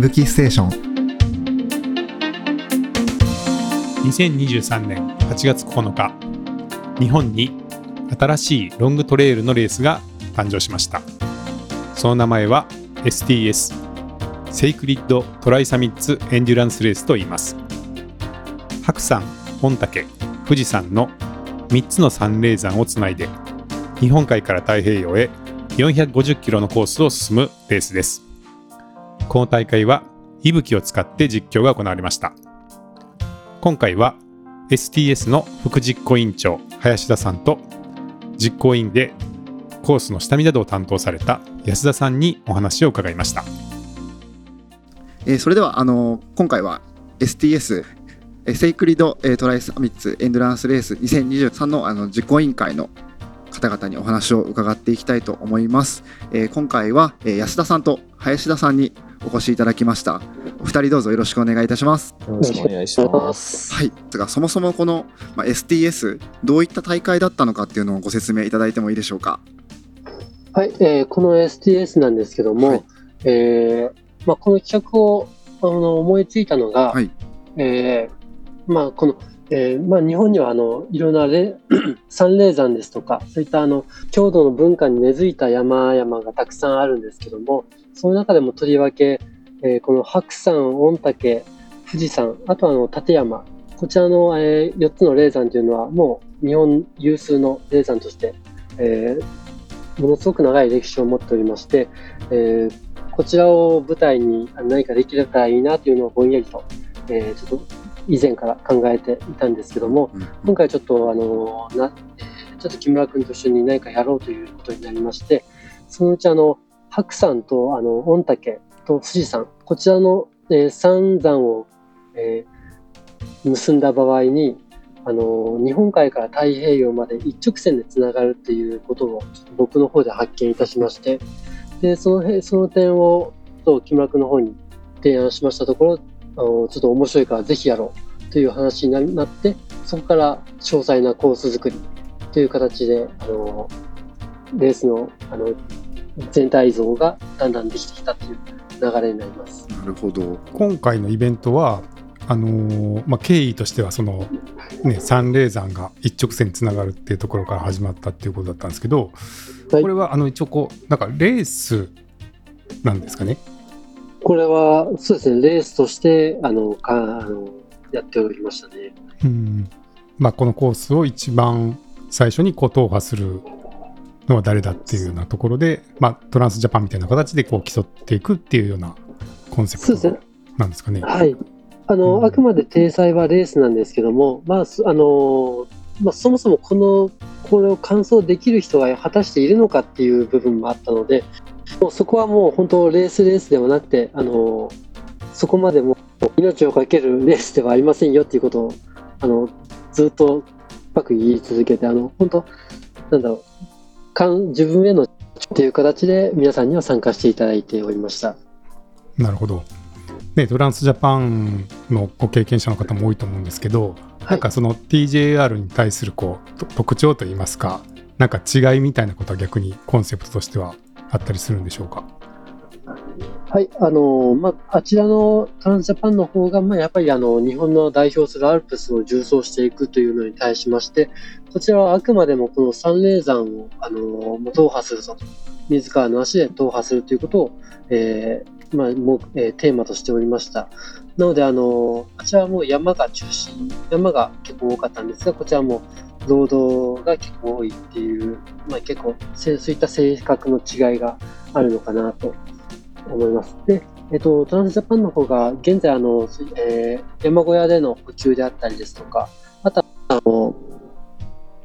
いぶきステーション。2023年8月9日日本に新しいロングトレイルのレースが誕生しました。その名前は STS セイクリッドトライサミッツエンデュランスレースと言います。白山御嶽富士山の3つの山霊山をつないで日本海から太平洋へ450キロのコースを進むレースです。この大会は息吹を使って実況が行われました今回は STS の副実行委員長林田さんと実行委員でコースの下見などを担当された安田さんにお話を伺いました、えー、それではあの今回は STS セイクリドトライサミッツエンドランスレース2023のあの実行委員会の方々にお話を伺っていきたいと思います。えー、今回は、えー、安田さんと林田さんにお越しいただきました。お二人どうぞよろしくお願いいたします。よろしくお願いします。はい。がそもそもこの、まあ、STS どういった大会だったのかっていうのをご説明いただいてもいいでしょうか？はい。えー、この STS なんですけども、はい、えー、まあ、この企画をあの思いついたのが、はい、えー、まあ、このえーまあ、日本にはあのいろんな 三霊山ですとかそういったあの郷土の文化に根付いた山々がたくさんあるんですけどもその中でもとりわけ、えー、この白山、御嶽、富士山、あとはあの立山、こちらの、えー、4つの霊山というのはもう日本有数の霊山として、えー、ものすごく長い歴史を持っておりまして、えー、こちらを舞台に何かできればいいなというのをぼんやりと、えー、ちょっと以前から考えていたんですけども、うん。今回ちょっとあのな、ちょっと木村君と一緒に何かやろうということになりまして、そのうちあの白山とあの御嶽と富士山。こちらの、えー、三山を、えー、結んだ場合にあの日本海から太平洋まで一直線でつながるっていうことを僕の方で発見いたしまして。でそのその点をと木村君の方に提案しましたところあのちょっと面白いからぜひやろうという話になってそこから詳細なコース作りという形であのレースのあの全体像がだんだんできてきたという流れになります。なるほど今回のイベントはあのー、まあ、経緯としてはその、ね、三霊山が一直線につながるっていうところから始まったっていうことだったんですけど、はい、これはあの一応こうなんかレースなんですかね？これはそうですねレースとしてあのかあのやっておりましたね。うんまあ、このコースを一番最初にこう踏破するのは誰だっていうようなところで、まあ、トランスジャパンみたいな形でこう競っていくっていうようなコンセプトなんですかね。はい。あの、うん、あくまで体裁はレースなんですけども、まああのまあ、そもそもこのこれを完走できる人が果たしているのかっていう部分もあったのでもうそこはもう本当レースレースではなくて、あのそこまでも命を懸けるレースではありませんよっていうことをあのずっと深く言い続けてあの本当なんだろう自分へのっていう形で皆さんには参加していただいておりました。なるほど。ね、トランスジャパンのご経験者の方も多いと思うんですけど、はい、なんかその TJR に対するこう特徴といいますか、なんか違いみたいなことは逆にコンセプトとしてはあったりするんでしょうか？はい、あのまあ、あちらのトランスジャパンの方が、まあ、やっぱりあの日本の代表するアルプスを重走していくというのに対しまして、こちらはあくまでもこの三霊山をあの踏破するぞと、自らの足で踏破するということを、えーまあもうえー、テーマとしておりました。なので、あのあちらはもう山が中心、山が結構多かったんですが、こちらも労働が結構多いっていう、まあ、結構そういった性格の違いがあるのかなと思います。で、えっと、トランスジャパンの方が現在あの、えー、山小屋での補給であったりですとか、あとはあの、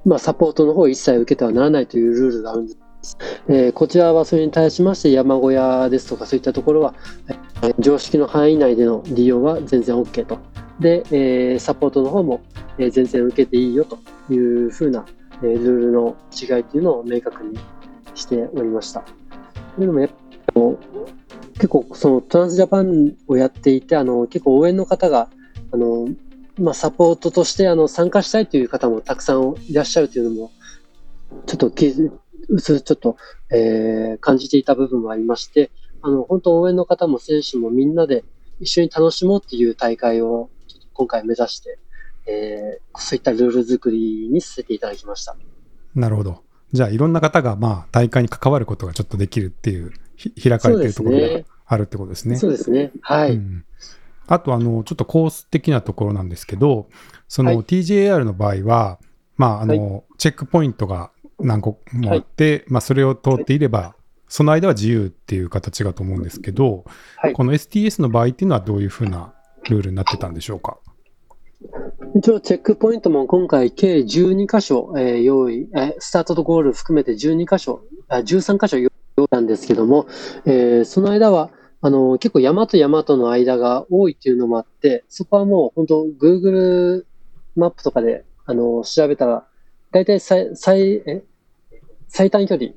まあ、サポートの方を一切受けてはならないというルールがあるんです。えー、こちらはそれに対しまして山小屋ですとかそういったところは、えー、常識の範囲内での利用は全然 OK と。で、えー、サポートの方も、え全然受けていいよというふうな、えルールの違いというのを明確にしておりました。というのもやっぱ結構そのトランスジャパンをやっていてあの結構応援の方があの、まあ、サポートとしてあの参加したいという方もたくさんいらっしゃるというのもちょっとちょっと、えー、感じていた部分もありましてあの、本当応援の方も選手もみんなで一緒に楽しもうっていう大会を今回目指して、えー、そういったルール作りにさせていただきました。なるほど。じゃあいろんな方がまあ大会に関わることがちょっとできるっていう開かれているところがあるってことですね。そうですね。はい。うん、あとあのちょっとコース的なところなんですけど、その TJR の場合は、まああの、はい、チェックポイントが何個もあって、はい、まあそれを通っていれば、その間は自由っていう形だと思うんですけど、はい、この STS の場合っていうのはどういうふうなルールになってたんでしょうか？一応、チェックポイントも今回、計12箇所、えー、用意、えー、スタートとゴール含めて12箇所、あ13箇所用意なんですけども、えー、その間は、あの結構山と山との間が多いっていうのもあって、そこはもう本当、Google マップとかであの調べたら、大体最最え？最短距離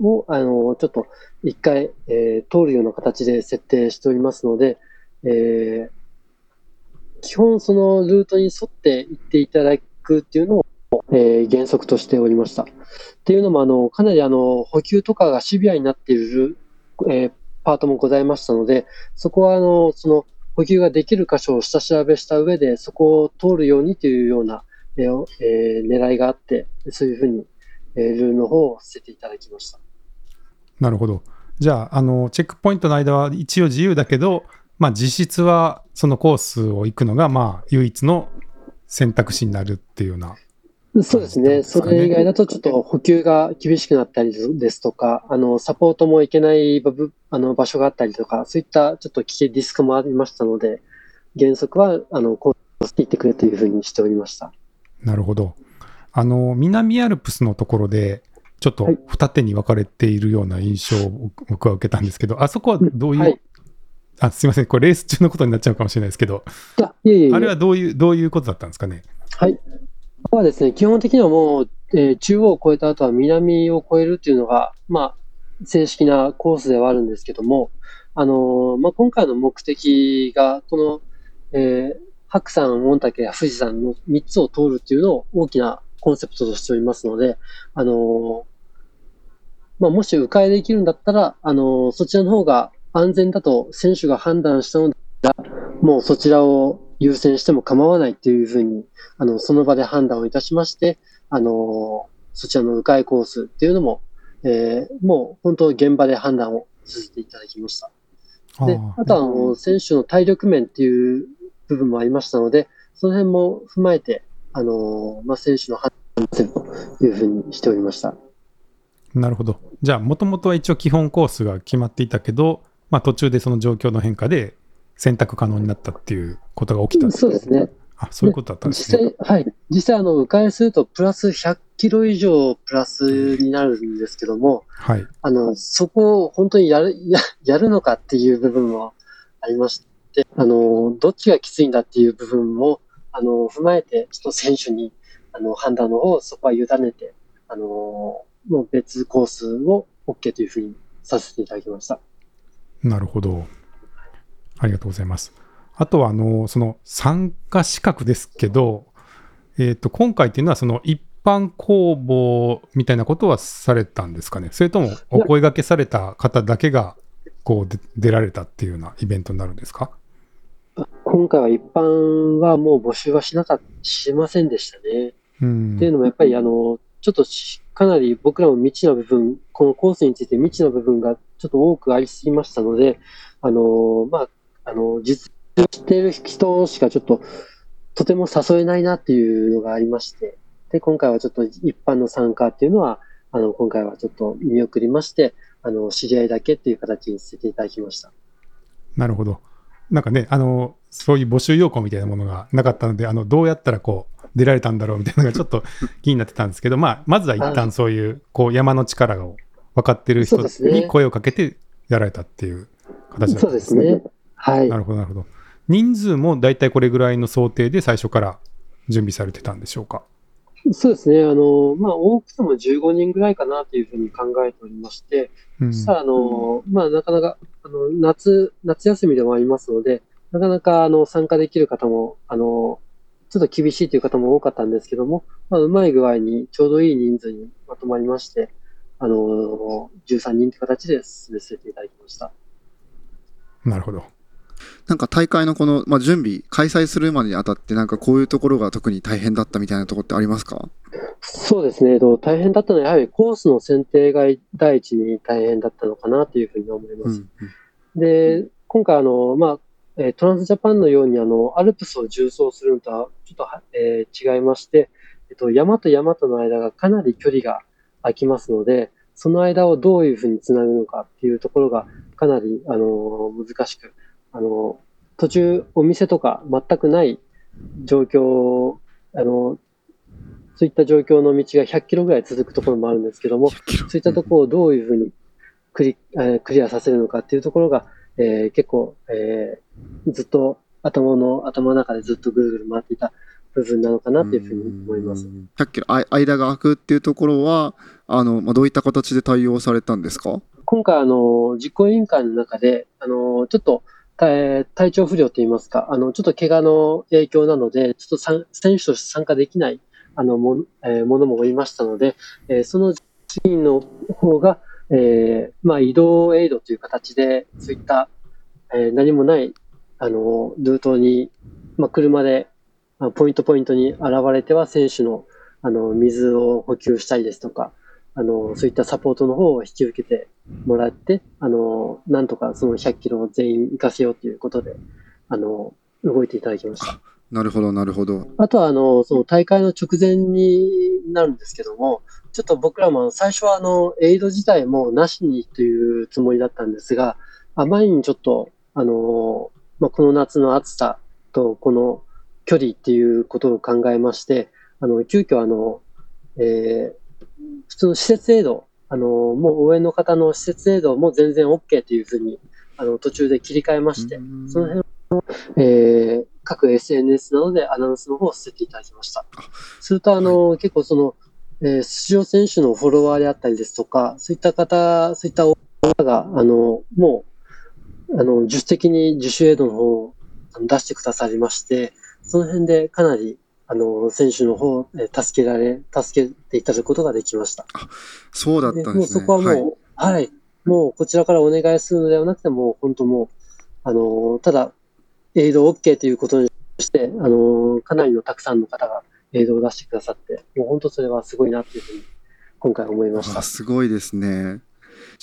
をあのちょっと一回、えー、通るような形で設定しておりますので、えー、基本そのルートに沿って行っていただくっていうのを、えー、原則としておりました。っていうのも、あの、かなりあの、補給とかがシビアになっている、えー、パートもございましたので、そこはあの、その、補給ができる箇所を下調べした上で、そこを通るようにというような、えーえー、狙いがあって、そういうふうに、えー、ルールの方をさせていただきました。なるほど。じゃあ、あの、チェックポイントの間は一応自由だけど、まあ、実質はそのコースを行くのが、まあ、唯一の選択肢になるっていうような、そうですね。それ以外だとちょっと補給が厳しくなったりですとか、あの、サポートもいけないあの場所があったりとか、そういったちょっと危険リスクもありましたので、原則は、あの、コースいってくれというふうにしておりました。なるほど。あの、南アルプスのところで、ちょっと二手に分かれているような印象を僕は受けたんですけど、あそこはどういう、はい、あすみません、これレース中のことになっちゃうかもしれないですけど、いやいやあれはどういう、どういうことだったんですかね？はい。はですね、基本的にはもう、えー、中央を越えた後は南を越えるっていうのが、まあ、正式なコースではあるんですけども、あのー、まあ、今回の目的が、この、えー、白山、御嶽や富士山の3つを通るっていうのを大きなコンセプトとしておりますので、あの、まあ、もし迂回できるんだったら、あのそちらの方が安全だと選手が判断したのでもうそちらを優先しても構わないというふうに、あの、その場で判断をいたしまして、あの、そちらの迂回コースっていうのも、えー、もう本当現場で判断をさせていただきました。で、あとはあの、選手の体力面っていう部分もありましたので、その辺も踏まえて、あの、まあ、選手の判断をするというふうにしておりました。なるほど。じゃあ、もともとは一応基本コースが決まっていたけど、まあ、途中でその状況の変化で選択可能になったっていうことが起きたそうですね。あそういうことだったんですね。実際、はい。実際、あの、迂回すると、プラス100キロ以上プラスになるんですけども、はい。あの、そこを本当にやる、や やるのかっていう部分もありまして、あの、どっちがきついんだっていう部分も、あの、踏まえて、ちょっと選手に、あの、判断の方をそこは委ねて、あの、もう別コースを OK というふうにさせていただきました。なるほど。ありがとうございます。あとは、あの、その参加資格ですけど、えっ、ー、と、今回っていうのは、その一般公募みたいなことはされたんですかね？それともお声がけされた方だけが、こう、出られたっていうようなイベントになるんですか？今回は一般はもう募集はしなかしませんでしたね。うん、っていうのもやっぱりあの、ちょっとかなり僕らも未知な部分、このコースについて未知な部分がちょっと多くありすぎましたので、あのまあ、あの実している人しかちょっととても誘えないなっていうのがありまして、で、今回はちょっと一般の参加っていうのは、あの、今回はちょっと見送りまして、あの、知り合いだけっていう形にさせていただきました。なるほど。なんかね、あの、そういう募集要項みたいなものがなかったので、あの、どうやったらこう、出られたんだろうみたいなのがちょっと気になってたんですけど、まあ、まずは一旦そういう、こう、山の力を分かってる人に声をかけてやられたっていう形だったんですね。そうですね。はい。なるほど、なるほど。人数も大体これぐらいの想定で最初から準備されてたんでしょうか？そうですね。あの、まあ、多くても15人ぐらいかなというふうに考えておりまして、うん、さあ、あの、まあ、なかなか、あの、夏、夏休みでもありますので、なかなか、あの、参加できる方も、あの、ちょっと厳しいという方も多かったんですけども、まあ、うまい具合にちょうどいい人数にまとまりまして、あの、13人という形で進めさせていただきました。なるほど。なんか大会のこの、まあ、準備、開催するまでにあたって、なんかこういうところが特に大変だったみたいなところってありますか？そうですね、大変だったのは、やはりコースの選定が第一に大変だったのかなというふうに思います。うんうん、で、今回あの、まあ、トランスジャパンのようにあのアルプスを縦走するのとはちょっと、えー、違いまして、えっと、山と山との間がかなり距離が空きますので、その間をどういうふうにつなぐのかっていうところがかなりあの難しく、あの途中お店とか全くない状況、あのそういった状況の道が100キロぐらい続くところもあるんですけども、そういったところをどういうふうにクリ,、えー、クリアさせるのかっていうところが、えー、結構、えー、ずっと頭の、頭の中でずっとぐるぐる回っていた部分なのかなっていうふうに思います。100キロ間が空くっていうところは、あの、まあ、どういった形で対応されたんですか？今回、あの、実行委員会の中で、あの、ちょっと、体調不良といいますか、あの、ちょっと怪我の影響なので、ちょっと選手として参加できないあのも,、えー、ものもおりましたので、えー、そのチームの方が、えーまあ、移動エイドという形で、そういった、えー、何もないあのルートに、まあ、車で、まあ、ポイントポイントに現れては、選手のあの水を補給したりですとか、あのそういったサポートの方を引き受けてもらって、あのなんとかその100キロを全員行かせようということで、あの動いていただきました。なるほど、なるほど。あとは、あの、その大会の直前になるんですけども、ちょっと僕らも最初は、あの、エイド自体もなしにというつもりだったんですが、あまりにちょっと、あの、まあ、この夏の暑さと、この距離っていうことを考えまして、あの、急遽、あの、えー、普通の施設エイド、あの、もう応援の方の施設エイドも全然 OK というふうに、あの、途中で切り替えまして、その辺えー、各 SNS などでアナウンスの方をさせていただきました。すると、あの、はい、結構その、えー、出場選手のフォロワーであったりですとか、そういった方、そういった方が、あの、もう、あの、自主的に自主エイドの方を出してくださりまして、その辺でかなり、あの、選手の方、え助けられ、助けていただくことができました。そうだったんですね。もうそこはもう、はい、はい、もうこちらからお願いするのではなくて、もう本当もう、あの、ただ、エイド OK ということにして、あの、かなりのたくさんの方がエイドを出してくださって、もう本当それはすごいなっていうふうに今回思いました。すごいですね。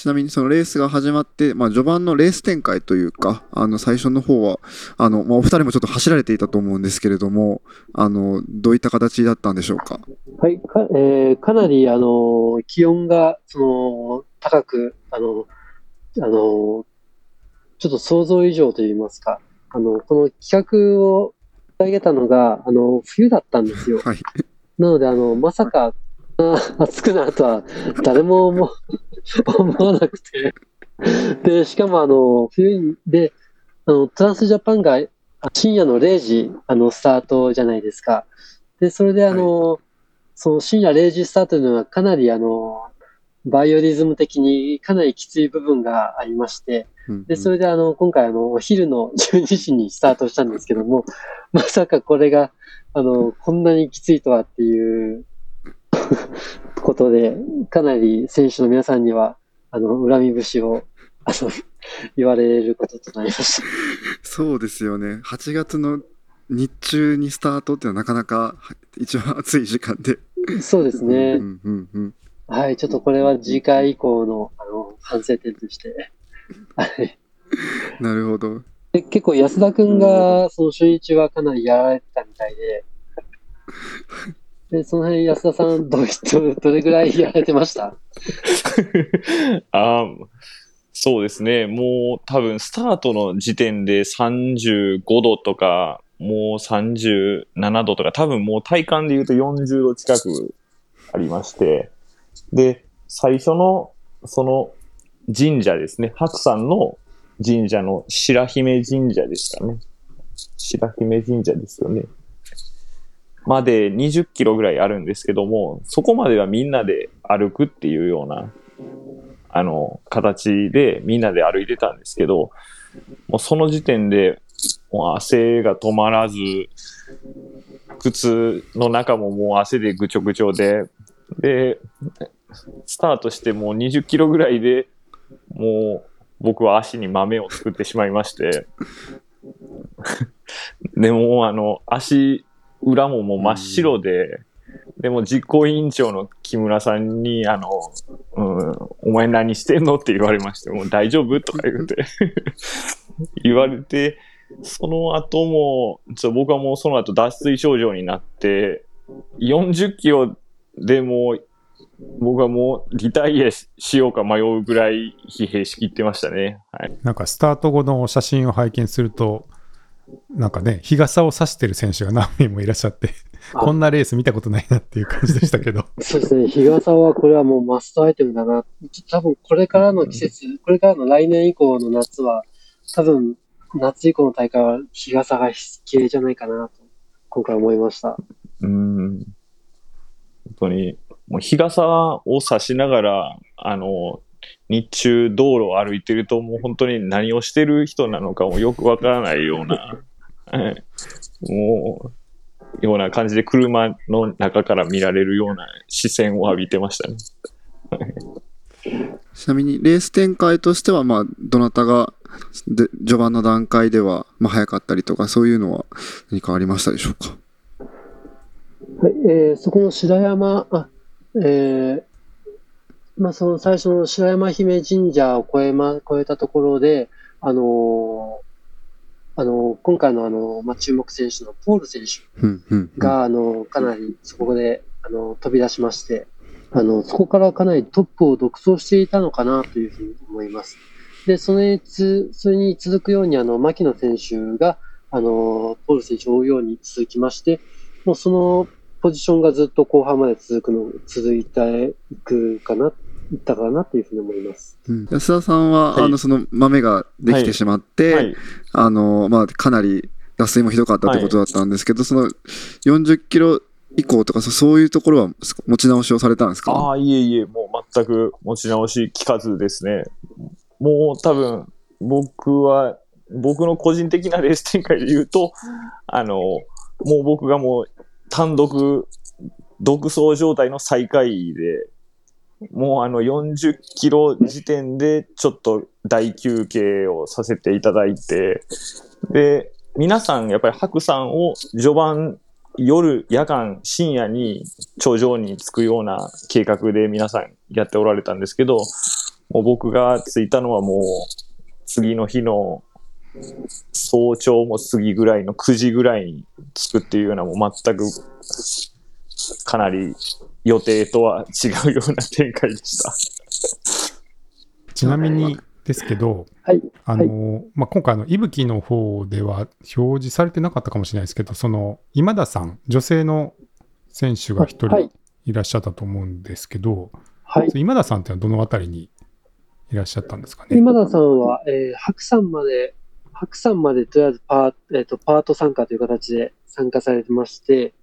ちなみにそのレースが始まって、まあ、序盤のレース展開というか、あの最初の方は、あのまあ、お二人もちょっと走られていたと思うんですけれども、あのどういった形だったんでしょうか？はいか,、えー、かなりあの気温がその高くあのあの、ちょっと想像以上といいますか、あの、この企画を上げたのが、あの、冬だったんですよ。はい、なので、あの、まさか、暑くなるとは誰も思わなくて。で、しかもあの、冬で、あの、トランスジャパンが深夜の0時、あの、スタートじゃないですか。で、それであの、はい、その深夜0時スタートというのはかなりあの、バイオリズム的にかなりきつい部分がありまして、で、それであの、今回あの、お昼の12時にスタートしたんですけども、まさかこれが、あの、こんなにきついとはっていう ことで、かなり選手の皆さんには、あの、恨み節を、あの、言われることとなりました。そうですよね。8月の日中にスタートっていうのはなかなか一番暑い時間で。そうですね。うんうんうんはい、ちょっとこれは次回以降のあの反省点として。はい。なるほど。で結構安田君がその初日はかなりやられてたみたいで、でその辺安田さんどどれぐらいやられてました？あそうですね。もう多分スタートの時点で35度とか、もう37度とか、多分もう体感で言うと40度近くありまして、で、最初の、その神社ですね。白山の神社の白姫神社ですかね。白姫神社ですよね。まで20キロぐらいあるんですけども、そこまではみんなで歩くっていうような、あの、形でみんなで歩いてたんですけど、もうその時点で、もう汗が止まらず、靴の中ももう汗でぐちょぐちょで、で、スタートしてもう20キロぐらいで、もう僕は足に豆を作ってしまいまして、でも、あの、足裏ももう真っ白で、でも実行委員長の木村さんに、あの、うん、お前何してんのって言われまして、もう大丈夫とか言って 言われて、その後も、ちょ僕はもうその後脱水症状になって、40キロでも僕はもうリタイアしようか迷うぐらい疲弊しきってましたね。はい、なんかスタート後の写真を拝見すると、なんかね、日傘を差してる選手が何名もいらっしゃって、こんなレース見たことないなっていう感じでしたけど。そうですね、日傘はこれはもうマストアイテムだな。多分これからの季節、これからの来年以降の夏は、多分夏以降の大会は日傘が綺麗じゃないかなと、今回思いました。うん。本当に、もう日傘を差しながら、あの、日中道路を歩いてるともう本当に何をしてる人なのかもよくわからないような、もう、ような感じで車の中から見られるような視線を浴びてましたね。ちなみにレース展開としては、まあ、どなたがで序盤の段階では、まあ、早かったりとか、そういうのは何かありましたでしょうか？はい、えー、そこの白山、あえー、まあ、その最初の白山姫神社を越えま、越えたところで、あのー、あのー、今回のあの、まあ、注目選手のポール選手が、あの、かなりそこで、あの、飛び出しまして、あの、そこからかなりトップを独走していたのかなというふうに思います。で、それにつ、それに続くように、あの、牧野選手が、あの、ポール選手を追うように続きまして、もうそのポジションがずっと後半まで続くの、続いていくかな、いったかなというふうに思います。うん、安田さんは、はい、あの、その豆ができてしまって、はい。はい、あの、まあ、かなり脱水もひどかったってことだったんですけど、その40キロ以降とか、そういうところは持ち直しをされたんですか？ああ、いえいえ、もう全く持ち直し聞かずですね。もう多分、僕は、僕の個人的なレース展開で言うと、あの、もう僕がもう単独、独走状態の最下位で、もうあの40キロ時点でちょっと大休憩をさせていただいて、で、皆さんやっぱり白山を序盤、夜、夜間、深夜に頂上に着くような計画で皆さんやっておられたんですけど、もう僕が着いたのはもう次の日の早朝も過ぎぐらいの9時ぐらいに着くっていうようなもう全くかなり予定とは違うような展開でした。ちなみにですけど、はい、あの、はい、まあ、今回のいぶきの方では表示されてなかったかもしれないですけど、その今田さん、女性の選手が一人いらっしゃったと思うんですけど、はい、今田さんってのはどのあたりにいらっしゃったんですかね？今田さんは、えー、白山まで白山までとりあえずパー,、えーと、パート参加という形で参加されてまして、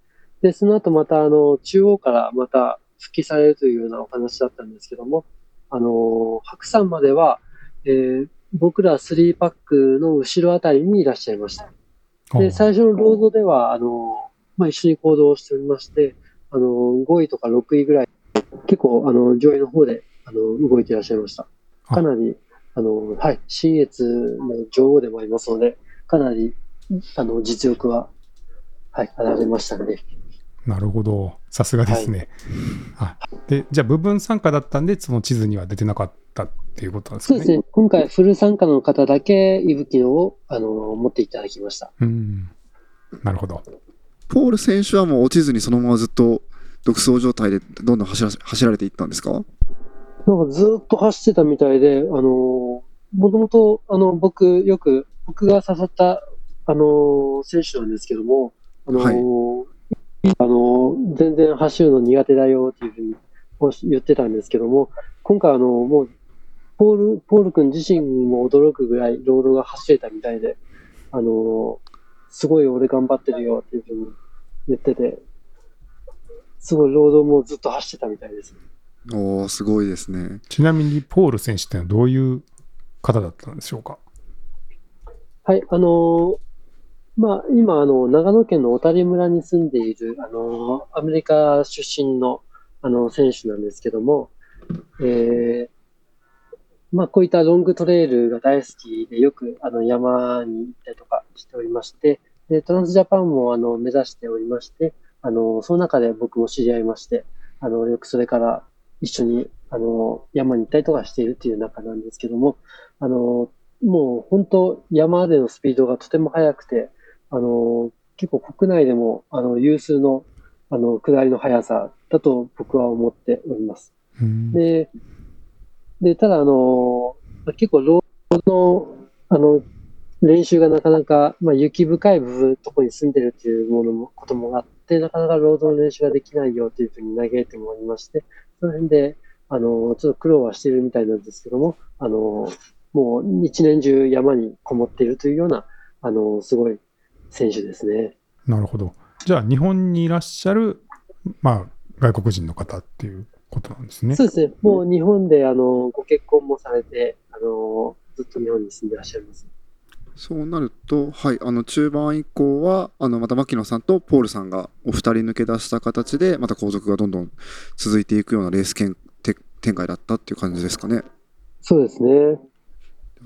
で、その後また、あの、中央からまた復帰されるというようなお話だったんですけども、あの、白山までは、えー、僕ら3パックの後ろあたりにいらっしゃいました。で、最初のロードでは、あの、まあ、一緒に行動しておりまして、あの、5位とか6位ぐらい、結構、あの、上位の方で、あの、動いていらっしゃいました。かなり、あの、はい、新越の女王でもありますので、かなり、あの、実力は、はい、あられましたね。なるほど。さすがですね。はい、で、じゃあ、部分参加だったんで、その地図には出てなかったっていうことなんですかね？そうですね。今回、フル参加の方だけ、いぶきのを、あの、持っていただきました。うん。なるほど。ポール選手はもう落ちずにそのままずっと独走状態でどんどん走ら走られていったんですか？なんかずっと走ってたみたいで、あのもともと、あの、僕、よく、僕が誘った、あの選手なんですけども、あのはい、あの全然走るの苦手だよっていうふうに言ってたんですけども、今回、あの、もう、ポール、ポール君自身も驚くぐらいロードが走れたみたいで、あのすごい俺頑張ってるよっていうふうに言ってて、すごいロードもずっと走ってたみたいです。おおすごいですね。ちなみに、ポール選手ってのはどういう方だったんでしょうか？はい、あのー、まあ、今、あの、長野県の小谷村に住んでいる、あの、アメリカ出身の、あの、選手なんですけども、えー、まあ、こういったロングトレイルが大好きで、よくあの山に行ったりとかしておりまして、でトランスジャパンもあの目指しておりまして、あのその中で僕も知り合いまして、あのよくそれから一緒にあの山に行ったりとかしているという中なんですけども、あのもう本当山でのスピードがとても速くて、あの結構国内でもあの有数のあの下りの速さだと僕は思っております。でで、ただ、あの、結構、ロードの、あの、練習がなかなか、まあ、雪深い部分、とこに住んでるっていうものも、こともあって、なかなかロードの練習ができないよというふうに嘆いてもありまして、その辺で、あの、ちょっと苦労はしているみたいなんですけども、あの、もう一年中山にこもっているというような、あの、すごい選手ですね。なるほど。じゃあ、日本にいらっしゃる、まあ、外国人の方っていうことなんですね。そうですね。もう日本であのご結婚もされて、あのずっと日本に住んでらっしゃいます。そうなると、はい、あの中盤以降は、あのまた牧野さんとポールさんがお二人抜け出した形で、また後続がどんどん続いていくようなレース展開だったっていう感じですかね。そうですね。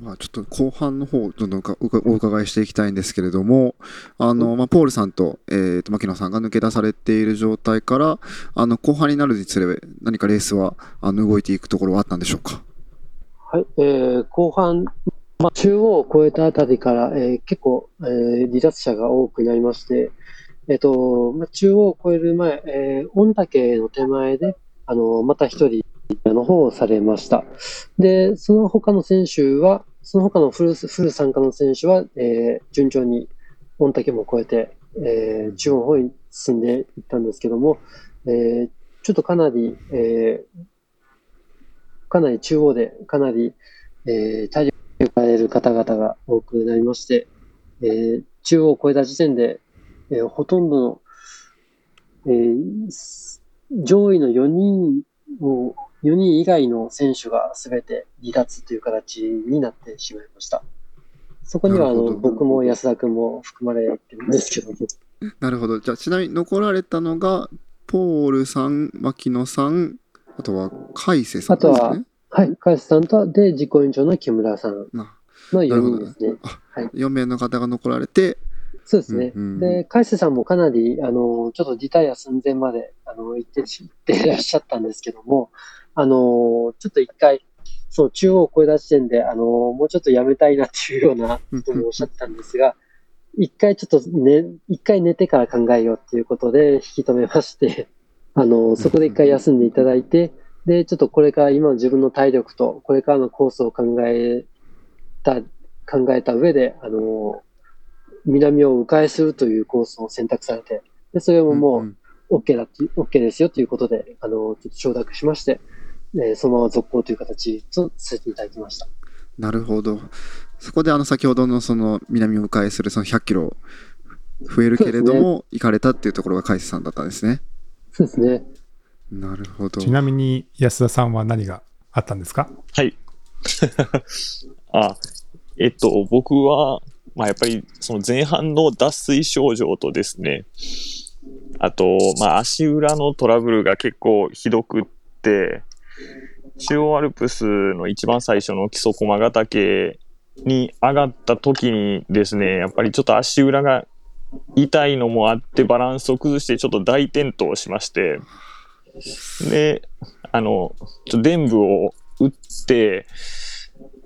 まあ、ちょっと後半の方どんどんお伺いしていきたいんですけれどもあの、まあ、ポールさんと,、えー、と牧野さんが抜け出されている状態からあの後半になるにつれ何かレースはあの動いていくところはあったんでしょうか？はい、えー、後半、まあ、中央を越えたあたりから、えー、結構、えー、離脱者が多くなりまして、えーとまあ、中央を越える前、えー、御嶽の手前であのまた一人の方をされました。で、その他の選手は、その他のフルフル参加の選手は、えー、順調に御嶽も超えて、えー、中央の方に進んでいったんですけども、えー、ちょっとかなり、えー、かなり中央で、かなり、えー、体力がれる方々が多くなりまして、えー、中央を超えた時点で、えー、ほとんどの、えー、上位の4人を4人以外の選手が全て離脱という形になってしまいました。そこにはあの僕も安田君も含まれてるんですけどなるほど。じゃあちなみに残られたのが、ポールさん、牧野さん、あとは海瀬さんですね。あとは、はい、海瀬さんと、で、実行委員長の木村さんの4人ですね。はい、4名の方が残られて、そうですね。うんうん、で、海瀬さんもかなり、あの、ちょっとリタイア寸前まで、あの、行って、行っていらっしゃったんですけども、あのー、ちょっと一回、そう、中央を超えた時点で、あのー、もうちょっとやめたいなっていうようなこともおっしゃってたんですが、一回ちょっとね、一回寝てから考えようっていうことで引き止めまして、あのー、そこで一回休んでいただいて、で、ちょっとこれから今の自分の体力と、これからのコースを考えた、考えた上で、あの南を迂回するというコースを選択されて、で、それももう OK だって、OK ですよということで、あの、ちょっと承諾しまして、えー、そのまま続行という形とさせていただきました。なるほど。そこであの先ほどのその南を迂回するその100キロ増えるけれども、ね、行かれたっていうところが海瀬さんだったんですね。そうですね。なるほど。ちなみに安田さんは何があったんですか？はい。あ、えっと、僕は、まあやっぱりその前半の脱水症状とですね、あと、まあ足裏のトラブルが結構ひどくって、中央アルプスの一番最初の基礎駒ヶ岳に上がった時にですね、やっぱりちょっと足裏が痛いのもあってバランスを崩してちょっと大転倒しまして、で、あの、ちょ伝部を打って、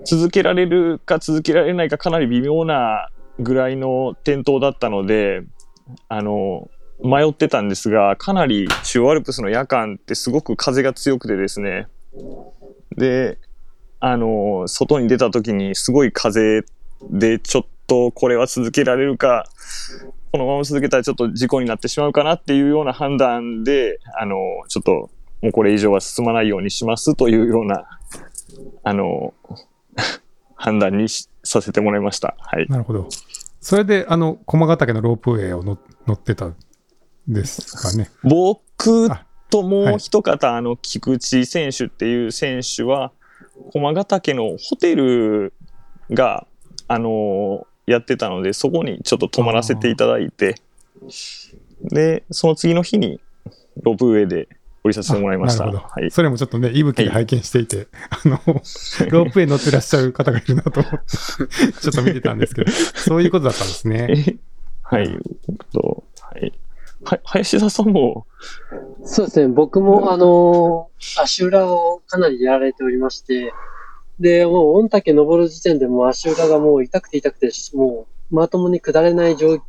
続けられるか続けられないかかなり微妙なぐらいの転倒だったので、あの、迷ってたんですが、かなり中央アルプスの夜間ってすごく風が強くてですね、で、あの、外に出た時にすごい風でちょっとこれは続けられるか、このまま続けたらちょっと事故になってしまうかなっていうような判断で、あの、ちょっともうこれ以上は進まないようにしますというような、あの、判断にさせてもらいました。はい。なるほど。それで、あの、駒ヶ岳のロープウェイを乗ってたですかね。僕ともう一方、はい、あの、菊池選手っていう選手は、駒ヶ岳のホテルが、あのやってたので、そこにちょっと泊まらせていただいて、で、その次の日にロープウェイで降りさせてもらいました。はい。それもちょっとね、息吹で拝見していて、あの、ロープウェイ乗ってらっしゃる方がいるなと思って、ちょっと見てたんですけど、そういうことだったんですね。えはい。とはい。は林田さんも、そうですね、僕も、あのー足裏をかなりやられておりまして、で、もう、御嶽登る時点でもう足裏がもう痛くて痛くて、もう、まともに下れない状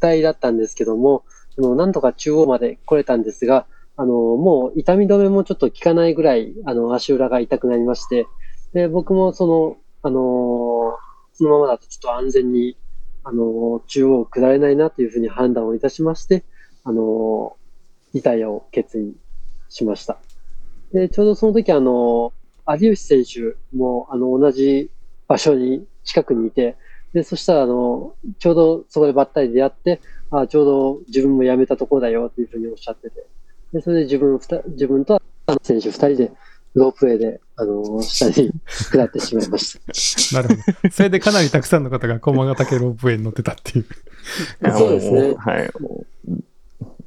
態だったんですけども、あの、なんとか中央まで来れたんですが、あの、もう痛み止めもちょっと効かないぐらい、あの、足裏が痛くなりまして、で、僕もその、あのーそのままだとちょっと安全に、あのー中央を下れないなというふうに判断をいたしまして、あのーリタイアを決意しました。で、ちょうどその時あの、有吉選手もあの、同じ場所に近くにいて、で、そしたらあの、ちょうどそこでばったり出会って、あちょうど自分も辞めたところだよというふうにおっしゃってて、で、それで自分ふた、自分とあの選手二人で、ロープウェイで、あの、下に下ってしまいました。なるほど。それでかなりたくさんの方が駒ヶ岳ロープウェイに乗ってたっていう。そうですねもはい。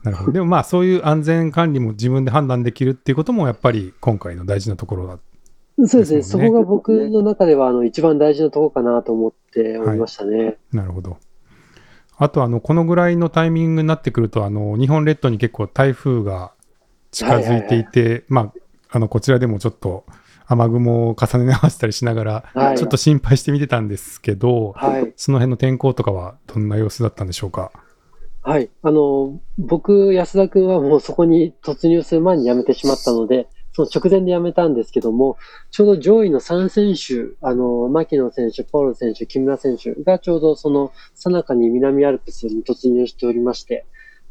もなるほど。でもまあそういう安全管理も自分で判断できるっていうこともやっぱり今回の大事なところだ。そうですね。そこが僕の中では、あの、一番大事なところかなと思っておりましたね。なるほど。あとあの、このぐらいのタイミングになってくると、あの、日本列島に結構台風が近づいていて、まあ、あの、こちらでもちょっと雨雲を重ね合わせたりしながら、はい。ちょっと心配して見てたんですけど、はい。その辺の天候とかはどんな様子だったんでしょうか？はい。あの、僕、安田君はもうそこに突入する前に辞めてしまったので、その直前で辞めたんですけども、ちょうど上位の3選手、あの、牧野選手、ポール選手、木村選手がちょうどその、さなかに南アルプスに突入しておりまして、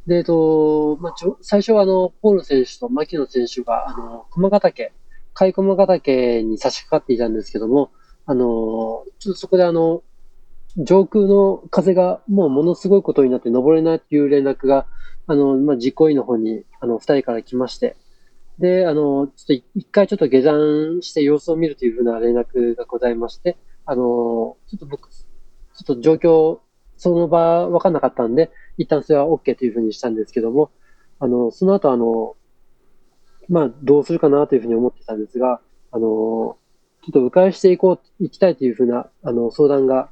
で、えっと、まあ、ちょ最初はあの、ポール選手と牧野選手が、あの、駒ヶ岳、海駒ヶ岳に差し掛かっていたんですけども、あの、ちょっとそこであの、上空の風がもうものすごいことになって登れないという連絡が、あの、まあ、実行委員の方に、あの、二人から来まして、で、あの、ちょっと一回ちょっと下山して様子を見るというふうな連絡がございまして、あの、ちょっと僕、ちょっと状況、その場分かんなかったんで、一旦それは OK というふうにしたんですけども、あの、その後あの、まあ、どうするかなというふうに思ってたんですが、あの、ちょっと迂回していこう、行きたいというふうな、あの、相談が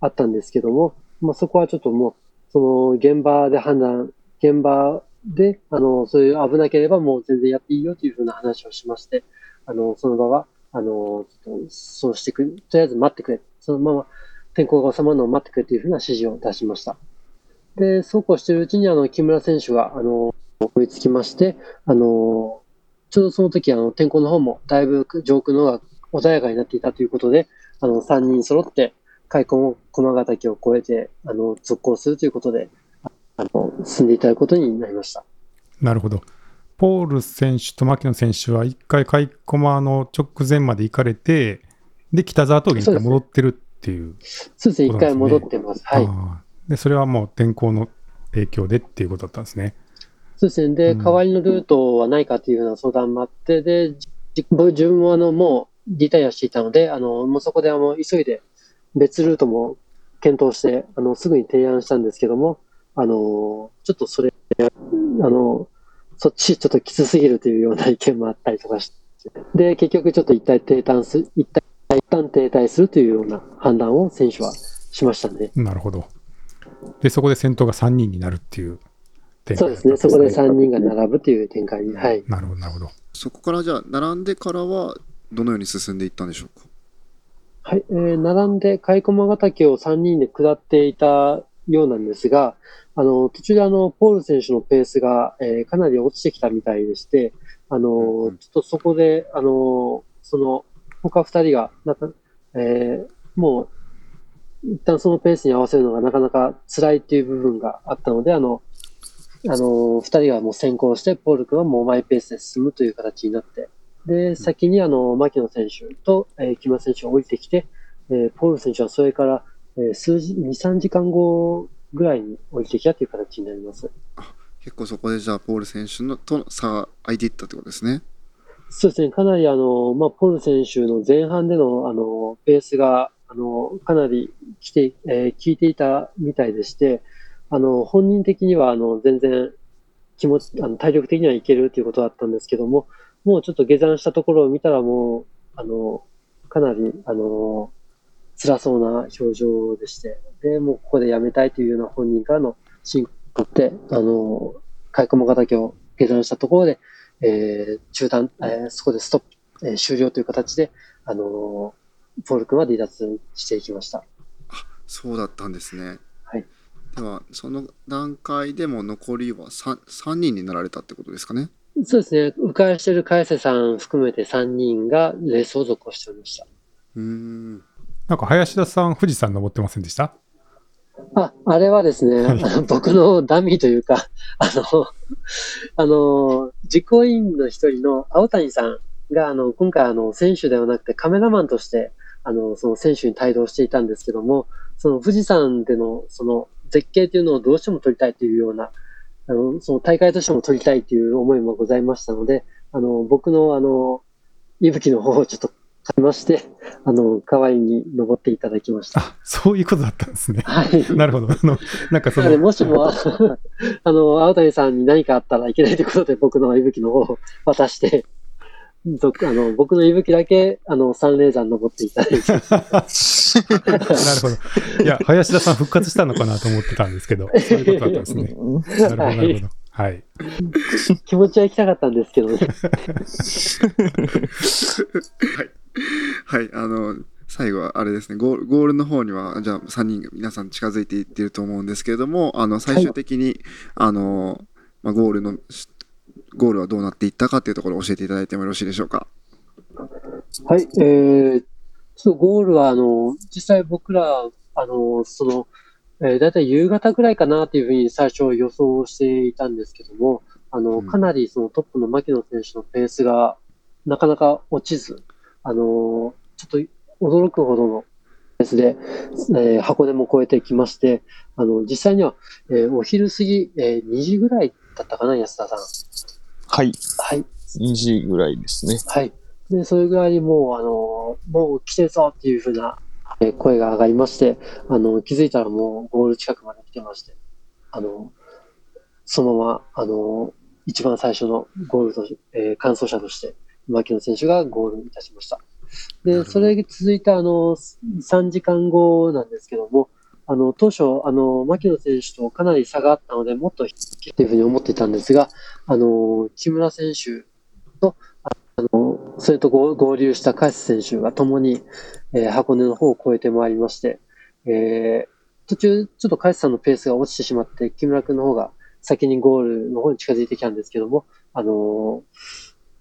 あったんですけども、まあ、そこはちょっともう、その現場で判断、現場で、あの、そういう危なければもう全然やっていいよというふうな話をしまして、あの、その場は、あの、そうしてくれ、とりあえず待ってくれ。そのまま天候が収まるのを待ってくれというふうな指示を出しました。で、そうこうしているうちに、あの、木村選手が、あの、追いつきまして、あの、ちょうどその時、あの、天候の方もだいぶ上空の方が穏やかになっていたということで、あの、3人揃って、開墾を駒ヶ岳を越えて、あの、続行するということで、あの、進んでいただくことになりました。なるほど。ポール選手と牧野選手は一回開駒の直前まで行かれて、で、北沢峠に戻ってるっていう。そうですね、一回戻ってます。はい。で、それはもう天候の影響でっていうことだったんですね。そうですね。で、うん代わりのルートはないかというような相談もあって、で、自分もあの、もうリタイアしていたので、あの、もうそこであの、急いで別ルートも検討して、あの、すぐに提案したんですけども、あの、ちょっとそれ、あの、そっちちょっときつすぎるというような意見もあったりとかして、で、結局ちょっと一体停滞す、一体、一旦停滞するというような判断を選手はしましたね。なるほど。で、そこで先頭が3人になるっていう展開だったんそうですね。そこで3人が並ぶという展開に、はい。なるほど、なるほど。そこからじゃあ並んでからはどのように進んでいったんでしょうか？はい、えー並んで開駒ヶ岳を3人で下っていたようなんですが、あの、途中であの、ポール選手のペースが、えーかなり落ちてきたみたいでして、あの、うんうん。ちょっとそこで、あの、その、他2人が、なんか、えーもう、一旦そのペースに合わせるのがなかなか辛いっていう部分があったので、あの、あの、二人はもう先行して、ポール君はもうマイペースで進むという形になって、で、先にあの、牧野選手と、えー木村選手が降りてきて、えーポール選手はそれから、えー数時、2、3時間後ぐらいに降りてきたという形になります。結構そこでじゃあポール選手のとの差が空いていったってことですね。そうですね、かなりあの、まあ、ポール選手の前半でのあの、ペースが、あの、かなり来て、えー効いていたみたいでして、あの、本人的にはあの、全然、気持ち、あの体力的にはいけるということだったんですけども、もうちょっと下山したところを見たらもう、あの、かなり、あの、辛そうな表情でして、で、もうここでやめたいというような本人からの申告で、あの、開駒ヶ岳を下山したところで、えー、中断、えー、そこでストップ、えー、終了という形で、あのポール君は離脱していきました。あ、そうだったんですね。はい。では、その段階でも残りは 3, 3人になられたってことですかね。そうですね。迂回してる海瀬さん含めて3人がレースを続行しておりました。うん。なんか林田さん、富士山登ってませんでした？あ、あれはですね、はい、僕のダミーというか、あの、あの、実行委員の一人の青谷さんが、あの、今回、あの、選手ではなくてカメラマンとして、あの、その選手に帯同していたんですけども、その富士山での、その絶景というのをどうしても撮りたいというような、あの、その大会としても撮りたいという思いもございましたので、あの、僕の、あの、息吹の方をちょっと買いまして、あの、河合に登っていただきました。あ、そういうことだったんですね。はい。なるほど。あの、なんかその。もしも、あの、青谷さんに何かあったらいけないということで、僕の息吹の方を渡して、あの僕の息吹だけ、あの、三霊山登っていただいて。なるほど。いや、林田さん復活したのかなと思ってたんですけど、そういうことだったんですね。なるほど、なるほど。はい。気持ちは行きたかったんですけどね。はい。はい、あの、最後はあれですねゴール、ゴールの方には、じゃあ3人皆さん近づいていってると思うんですけれども、あの、最終的に、はい、あの、まあ、ゴールの、ゴールはどうなっていったかっていうところを教えていただいてもよろしいでしょうか。はい、えー、ちょっとゴールは、あの、実際僕ら、あの、その、えー、だいたい夕方ぐらいかなというふうに最初予想していたんですけども、あの、かなりそのトップの牧野選手のペースがなかなか落ちず、あのちょっと驚くほどのペースで、えー、箱根も超えてきまして、あの、実際には、えー、お昼過ぎ、えー、2時ぐらいだったかな、安田さん。はい。はい。2時ぐらいですね。はい。で、それぐらいにもう、あの、もう来てるぞっていうふうな声が上がりまして、あの、気づいたらもうゴール近くまで来てまして、あの、そのまま、あの、一番最初のゴールと、えー、完走者として、牧野選手がゴールいたしました。で、それに続いた、あの、3時間後なんですけども、あの、当初、あの、牧野選手とかなり差があったので、もっと引きというふうに思っていたんですが、あの、木村選手と、あの、それと合流したカイス選手が共に、えー、箱根の方を越えてまいりまして、えー、途中、ちょっとカイスさんのペースが落ちてしまって、木村君の方が先にゴールの方に近づいてきたんですけども、あの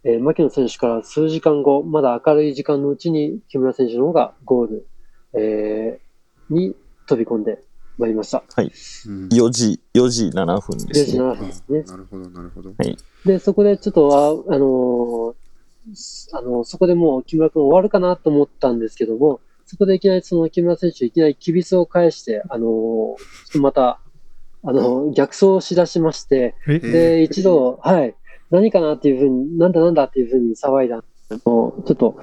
えー、牧野選手から数時間後、まだ明るい時間のうちに木村選手の方がゴール、えー、に飛び込んでまいりました。はい。4時、4時7分ですね。4時7分ですね。なるほど、なるほど。はい。で、そこでちょっと、あ、あのー、あの、そこでもう木村君終わるかなと思ったんですけども、そこでいきなりその木村選手いきなりキビスを返して、あのー、また、あの、逆走しだしまして、で、一度、はい、何かなっていうふうに、なんだなんだっていうふうに騒いだの、ちょっと、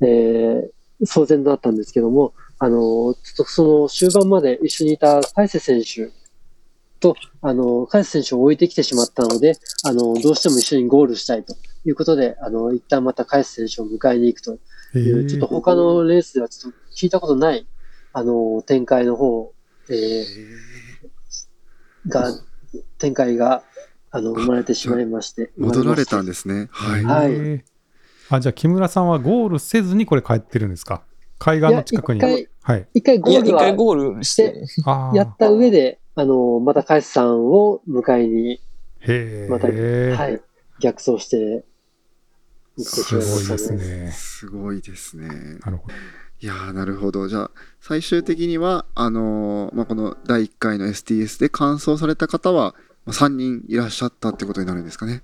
えー、騒然となったんですけども、あの、ちょっとその終盤まで一緒にいた海瀬選手と、あの、海瀬選手を置いてきてしまったので、あの、どうしても一緒にゴールしたいということで、あの、一旦また海瀬選手を迎えに行くという、ちょっと他のレースではちょっと聞いたことない、あの、展開の方、えー、が、展開が、あの、生まれてしまいまして。戻られたんですね。はい。はい。あ、じゃあ木村さんはゴールせずにこれ帰ってるんですか？海岸の近くに。一回、一回ゴールは。一回ゴールして、やった上で、あの、またカイスさんを迎えに、へまた、はい、逆走して行ってしまいましたね。すごいですね。なるほど。いやなるほど。じゃあ、最終的には、あのー、まあ、この第1回の STS で完走された方は、3人いらっしゃったってことになるんですかね。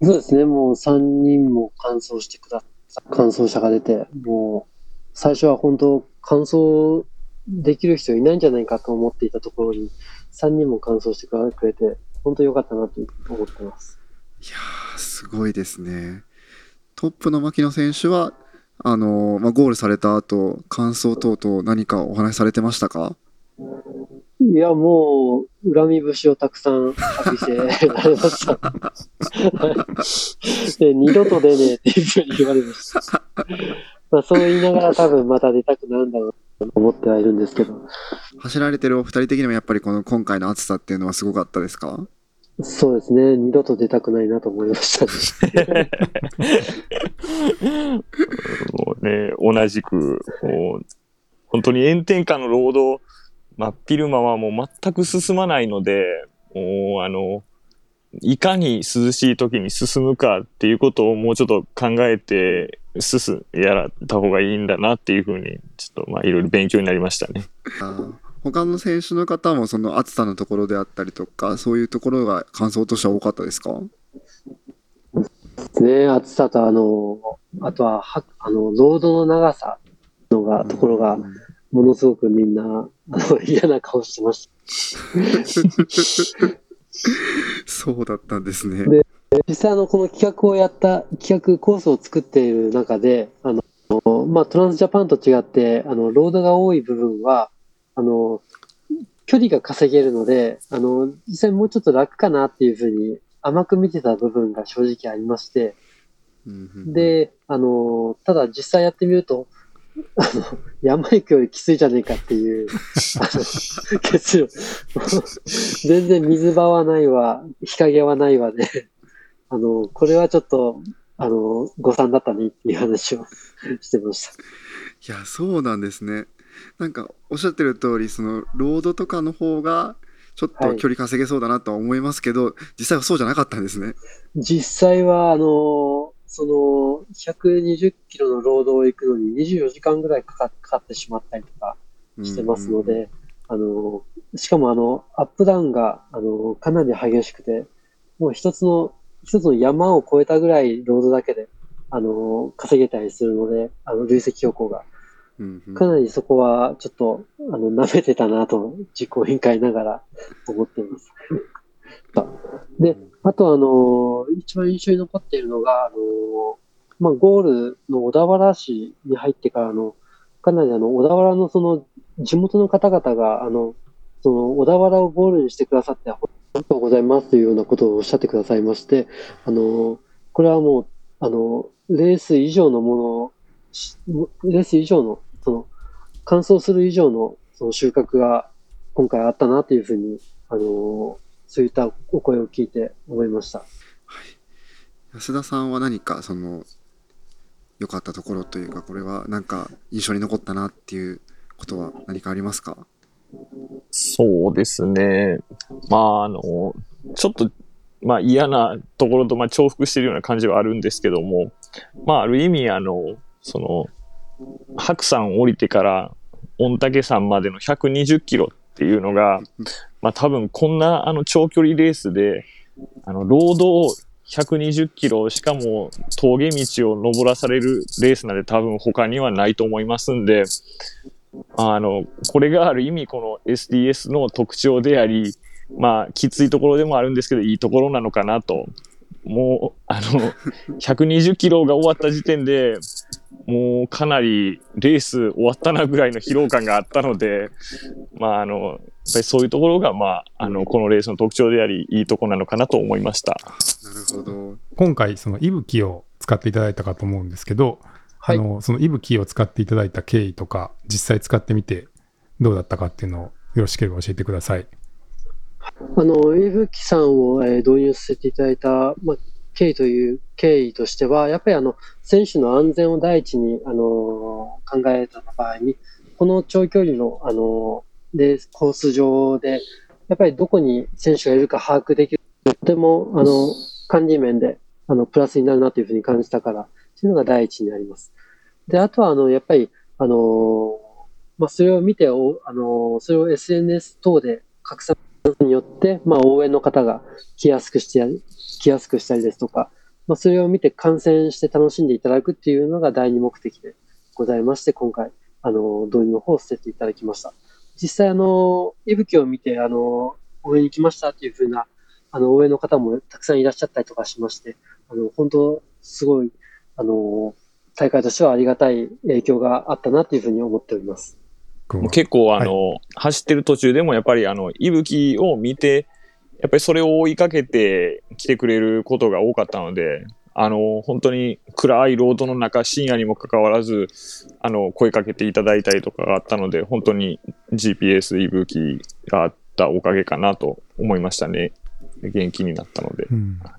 そうですね。もう3人も完走してくださ完走者が出て、もう、最初は本当、完走できる人いないんじゃないかと思っていたところに、3人も完走してくれて、本当良かったなと思ってます。いやー、すごいですね。トップの牧野選手は、あのー、まあ、ゴールされた後、感想等々何かお話しされてましたか？いや、もう、恨み節をたくさん浴びせられました。で、二度と出ねえっていうふうに言われました。まあ、そう言いながら多分また出たくなるんだろうと思ってはいるんですけど。走られてるお二人的にもやっぱりこの今回の暑さっていうのはすごかったですか？そうですね。二度と出たくないなと思いましたね。もうね、同じく、もう、本当に炎天下の労働、真っ昼間はもう全く進まないので、もう、あの、いかに涼しい時に進むかっていうことをもうちょっと考えて、進、やらた方がいいんだなっていうふうに、ちょっとまあいろいろ勉強になりましたね。他の選手の方もその暑さのところであったりとか、そういうところが感想としては多かったですか？ね暑さとあの、あとはは、あの、ロードの長さのが、ところが、ものすごくみんな、あの、嫌な顔してました。そうだったんですね。で、実際あの、この企画をやった、企画コースを作っている中で、あの、まあ、トランスジャパンと違って、あの、ロードが多い部分は、あの、距離が稼げるので、あの、実際もうちょっと楽かなっていうふうに甘く見てた部分が正直ありまして、で、あの、ただ実際やってみると、あの、山行くよりきついじゃねえかっていう、あの、結論。全然水場はないわ、日陰はないわで、あの、これはちょっと、あの、誤算だったねっていう話を してました。いや、そうなんですね。なんかおっしゃってる通りそのロードとかの方がちょっと距離稼げそうだなとは思いますけど、はい、実際はそうじゃなかったんですね。実際はあのその120キロのロードを行くのに24時間ぐらいかかかかってしまったりとかしてますので、あのしかもあのアップダウンがあのかなり激しくて、もう一つの一つの山を越えたぐらいロードだけであの稼げたりするので、あの累積標高が。かなりそこはちょっと、あの、舐めてたなと、実行委員会ながら思っています。で、あとあの、一番印象に残っているのが、あの、まあ、ゴールの小田原市に入ってからの、かなりあの、小田原のその、地元の方々が、あの、その、小田原をゴールにしてくださって、ありがとうございますというようなことをおっしゃってくださいまして、あの、これはもう、あの、レース以上のもの、レース以上のその、乾燥する以上のその収穫が今回あったなというふうに、あの、そういったお声を聞いて思いました。はい。安田さんは何かその、良かったところというか、これはなんか印象に残ったなっていうことは何かありますか？そうですね。まあ、あの、ちょっと、まあ嫌なところと、まあ重複してるような感じはあるんですけども、まあある意味、あの、その、白山降りてから御嶽山までの120キロっていうのが、まあ多分こんなあの長距離レースで、あの、ロードを120キロ、しかも峠道を登らされるレースなんで多分他にはないと思いますんで、あの、これがある意味この SDS の特徴であり、まあ、きついところでもあるんですけど、いいところなのかなと。もう、あの、120キロが終わった時点で、もうかなりレース終わったなぐらいの疲労感があったので、まあ、あの、やっぱりそういうところが、まあ、あの、このレースの特徴であり、いいとこなのかなと思いました。なるほど。今回、その息吹を使っていただいたかと思うんですけど、はい、あの、その息吹を使っていただいた経緯とか、実際使ってみてどうだったかっていうのをよろしければ教えてください。あの、息吹さんを、え導入させていただいた、まあ、経緯という経緯としては、やっぱりあの、選手の安全を第一に、あの、考えた場合に、この長距離の、あの、で、コース上で、やっぱりどこに選手がいるか把握できる、とても、あの、管理面で、あの、プラスになるなというふうに感じたから、というのが第一になります。で、あとは、あの、やっぱり、あの、まあ、それを見て、おあの、それを SNS 等で拡散によって、まあ、応援の方が来やすくしてや来やすくしたりですとか、まあ、それを見て観戦して楽しんでいただくっていうのが第二目的でございまして、今回、あの、導入の方を捨てていただきました。実際、あの、息吹を見て、あの、応援に来ましたっていうふうな、あの、応援の方もたくさんいらっしゃったりとかしまして、あの、本当、すごい、あの、大会としてはありがたい影響があったなというふうに思っております。結構あの、はい、走ってる途中でもやっぱりあの、息吹を見て、やっぱりそれを追いかけて来てくれることが多かったので、あの、本当に暗いロードの中、深夜にもかかわらず、あの、声かけていただいたりとかがあったので、本当に GPS 息吹があったおかげかなと思いましたね。元気になったので。うん、なん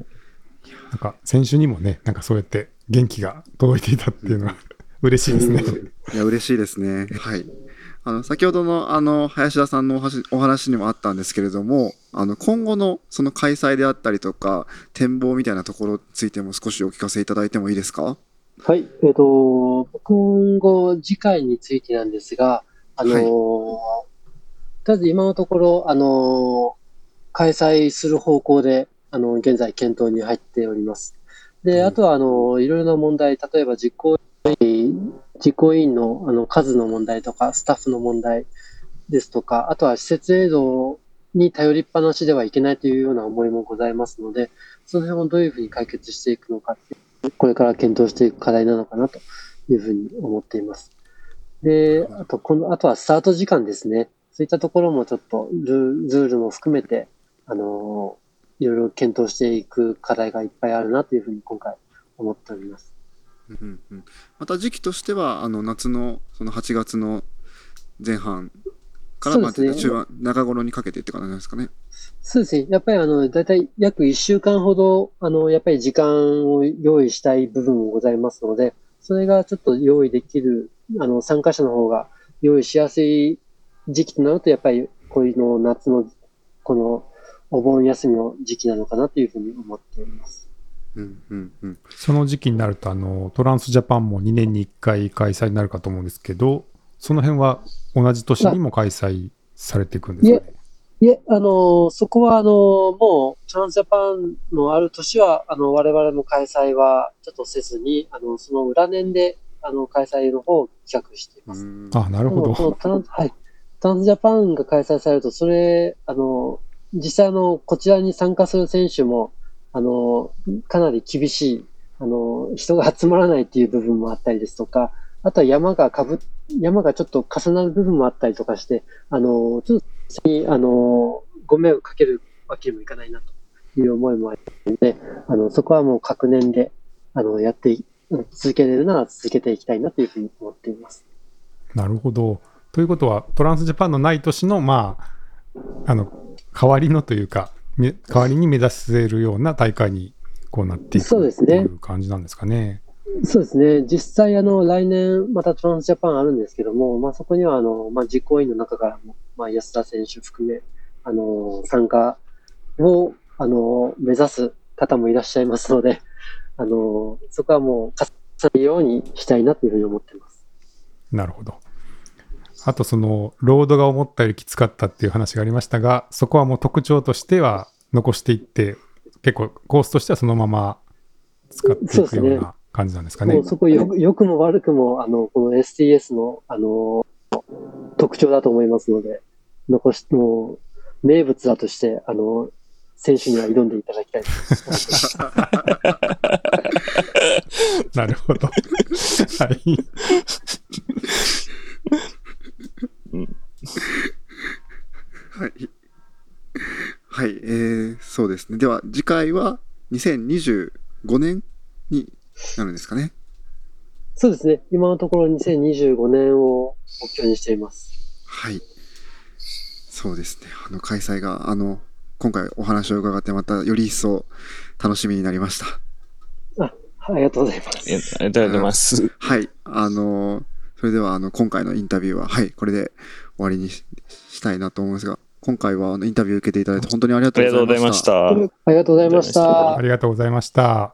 か、先週にもね、なんかそうやって元気が届いていたっていうのは嬉しいですね。いや、嬉しいですね。はい。あの先ほどのあの林田さんのお話にもあったんですけれどもあの今後のその開催であったりとか展望みたいなところについても少しお聞かせいただいてもいいですか？はい、えっ、ー、と今後次回についてなんですがあの、はい、とりあえず今のところあの開催する方向であの現在検討に入っております。で、あとはあのいろいろな問題例えば実行実行委員のあの数の問題とか、スタッフの問題ですとか、あとは施設映像に頼りっぱなしではいけないというような思いもございますので、その辺をどういうふうに解決していくのかこれから検討していく課題なのかなというふうに思っています。で、あと、この、あとはスタート時間ですね。そういったところもちょっとルールも含めて、あのいろいろ検討していく課題がいっぱいあるなというふうに今回思っております。うんうん、また時期としてはあの夏のその8月の前半からまあ中盤、中頃にかけてって感じですかね。そうですね。やっぱりあの、だいたい約1週間ほど、あの、やっぱり時間を用意したい部分もございますので、それがちょっと用意できる、あの、参加者の方が用意しやすい時期となると、やっぱりこういうの夏の、このお盆休みの時期なのかなというふうに思っております。うんうんうん、その時期になるとあのトランスジャパンも2年に1回開催になるかと思うんですけどその辺は同じ年にも開催されていくんですかね？いえ、あの、そこは、あの、もう、トランスジャパンのある年は、あの、我々の開催はちょっとせずに、あの、その裏年で、あの、開催の方を企画しています。あ、なるほど。トランはい。トランスジャパンが開催されると、それ、あの、実際、あの、こちらに参加する選手も、あの、かなり厳しい、あの、人が集まらないっていう部分もあったりですとか、あとは山がかぶ、山がちょっと重なる部分もあったりとかして、あの、ちょっと、に、あの、ご迷惑かけるわけにもいかないなという思いもあるので、あの、そこはもう各年で、あの、やって続けれるなら続けていきたいなというふうに思っています。なるほど。ということは、トランスジャパンのない年の、まあ、あの、代わりのというか、代わりに目指せるような大会にこうなっていくという感じなんですかね。そうですね。実際、あの、来年、またトランスジャパンあるんですけども、まあ、そこには、あの、まあ、実行委員の中からも、まあ、安田選手含め、あの、参加を、あの、目指す方もいらっしゃいますので、あの、そこはもう、活さるようにしたいなというふうに思っています。なるほど。あとそのロードが思ったよりきつかったっていう話がありましたがそこはもう特徴としては残していって結構コースとしてはそのまま使っていくような感じなんですかね。そ、ね、こよよくも悪くもあのこの STS のあの特徴だと思いますので残しもう名物だとしてあの選手には挑んでいただきたい なるほど。はい。はい。はい、えー、そうですね。では、次回は2025年になるんですかね。そうですね。今のところ2025年を目標にしています。はい。そうですね。あの、開催が、あの、今回お話を伺ってまたより一層楽しみになりました。あ、ありがとうございます。ありがとうございます。はい。あの、それではあの今回のインタビューは、はい、これで終わりにしたいなと思いますが、今回はあのインタビューを受けていただいて本当にありがとうございました。ありがとうございました。ありがとうございました。